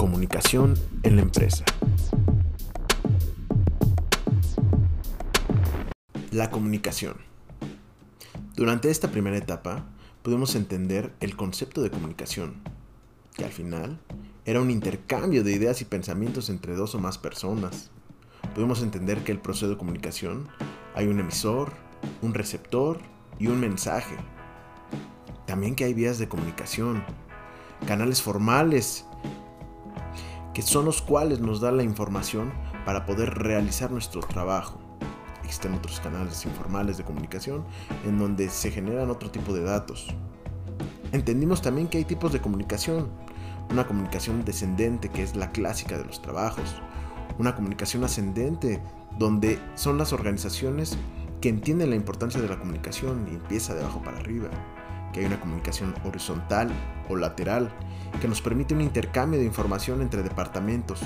Comunicación en la empresa. La comunicación. Durante esta primera etapa pudimos entender el concepto de comunicación, que al final era un intercambio de ideas y pensamientos entre dos o más personas. Pudimos entender que el proceso de comunicación hay un emisor, un receptor y un mensaje. También que hay vías de comunicación, canales formales, que son los cuales nos dan la información para poder realizar nuestro trabajo. Existen otros canales informales de comunicación en donde se generan otro tipo de datos. Entendimos también que hay tipos de comunicación. Una comunicación descendente, que es la clásica de los trabajos. Una comunicación ascendente, donde son las organizaciones que entienden la importancia de la comunicación y empieza de abajo para arriba que hay una comunicación horizontal o lateral que nos permite un intercambio de información entre departamentos.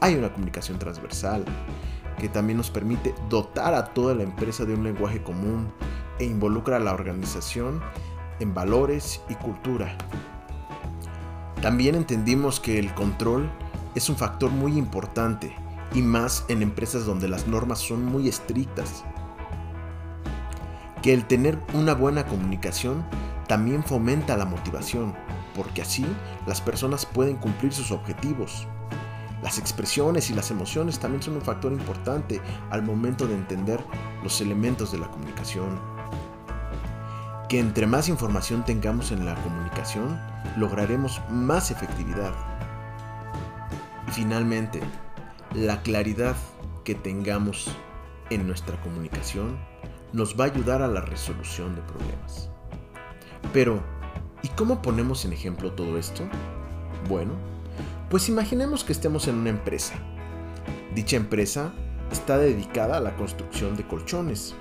Hay una comunicación transversal que también nos permite dotar a toda la empresa de un lenguaje común e involucra a la organización en valores y cultura. También entendimos que el control es un factor muy importante y más en empresas donde las normas son muy estrictas que el tener una buena comunicación también fomenta la motivación, porque así las personas pueden cumplir sus objetivos. Las expresiones y las emociones también son un factor importante al momento de entender los elementos de la comunicación. Que entre más información tengamos en la comunicación, lograremos más efectividad. Y finalmente, la claridad que tengamos en nuestra comunicación nos va a ayudar a la resolución de problemas. Pero, ¿y cómo ponemos en ejemplo todo esto? Bueno, pues imaginemos que estemos en una empresa. Dicha empresa está dedicada a la construcción de colchones.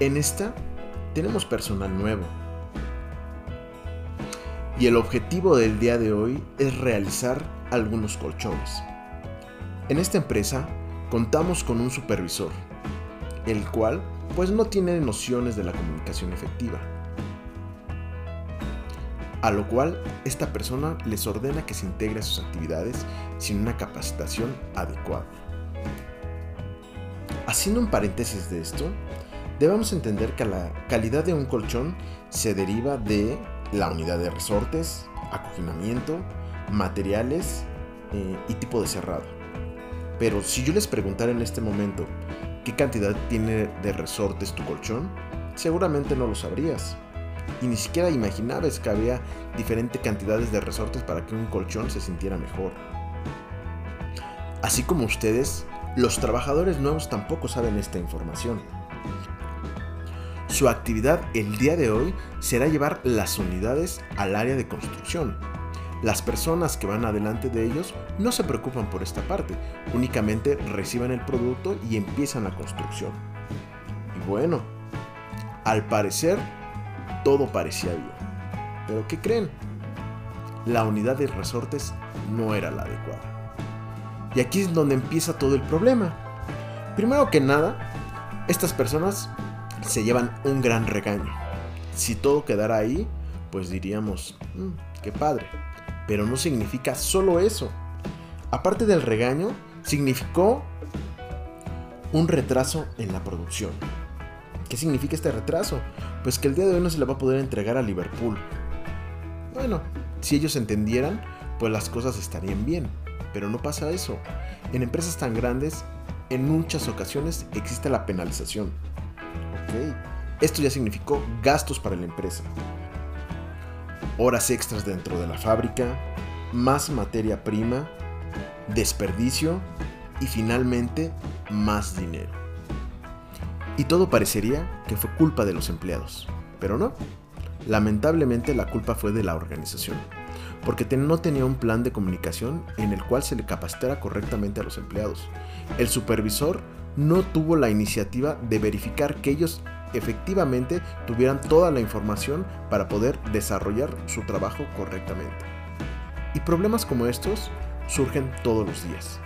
En esta tenemos personal nuevo. Y el objetivo del día de hoy es realizar algunos colchones. En esta empresa contamos con un supervisor, el cual pues no tiene nociones de la comunicación efectiva. A lo cual esta persona les ordena que se integre a sus actividades sin una capacitación adecuada. Haciendo un paréntesis de esto, debemos entender que la calidad de un colchón se deriva de la unidad de resortes, acoginamiento, materiales eh, y tipo de cerrado. Pero si yo les preguntara en este momento qué cantidad tiene de resortes tu colchón, seguramente no lo sabrías. Y ni siquiera imaginabas que había diferentes cantidades de resortes para que un colchón se sintiera mejor. Así como ustedes, los trabajadores nuevos tampoco saben esta información. Su actividad el día de hoy será llevar las unidades al área de construcción, las personas que van adelante de ellos no se preocupan por esta parte, únicamente reciben el producto y empiezan la construcción. Y bueno, al parecer todo parecía bien. Pero ¿qué creen? La unidad de resortes no era la adecuada. Y aquí es donde empieza todo el problema. Primero que nada, estas personas se llevan un gran regaño. Si todo quedara ahí, pues diríamos, mm, qué padre pero no significa solo eso. Aparte del regaño, significó un retraso en la producción. ¿Qué significa este retraso? Pues que el día de hoy no se le va a poder entregar a Liverpool. Bueno, si ellos entendieran, pues las cosas estarían bien. Pero no pasa eso. En empresas tan grandes, en muchas ocasiones existe la penalización. Esto ya significó gastos para la empresa horas extras dentro de la fábrica, más materia prima, desperdicio y finalmente más dinero. Y todo parecería que fue culpa de los empleados, pero no. Lamentablemente la culpa fue de la organización, porque no tenía un plan de comunicación en el cual se le capacitara correctamente a los empleados. El supervisor no tuvo la iniciativa de verificar que ellos efectivamente tuvieran toda la información para poder desarrollar su trabajo correctamente. Y problemas como estos surgen todos los días.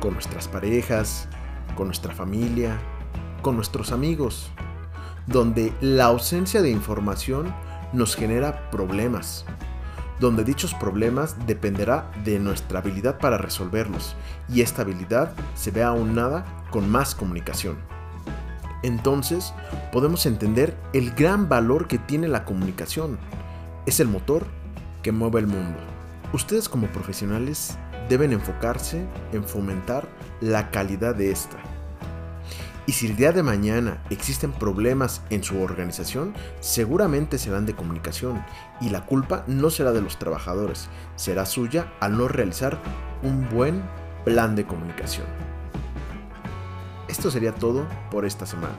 Con nuestras parejas, con nuestra familia, con nuestros amigos, donde la ausencia de información nos genera problemas. donde dichos problemas dependerá de nuestra habilidad para resolverlos y esta habilidad se vea aunada con más comunicación. Entonces podemos entender el gran valor que tiene la comunicación. Es el motor que mueve el mundo. Ustedes como profesionales deben enfocarse en fomentar la calidad de esta. Y si el día de mañana existen problemas en su organización, seguramente serán de comunicación y la culpa no será de los trabajadores, será suya al no realizar un buen plan de comunicación. Esto sería todo por esta semana.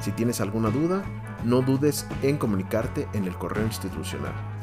Si tienes alguna duda, no dudes en comunicarte en el correo institucional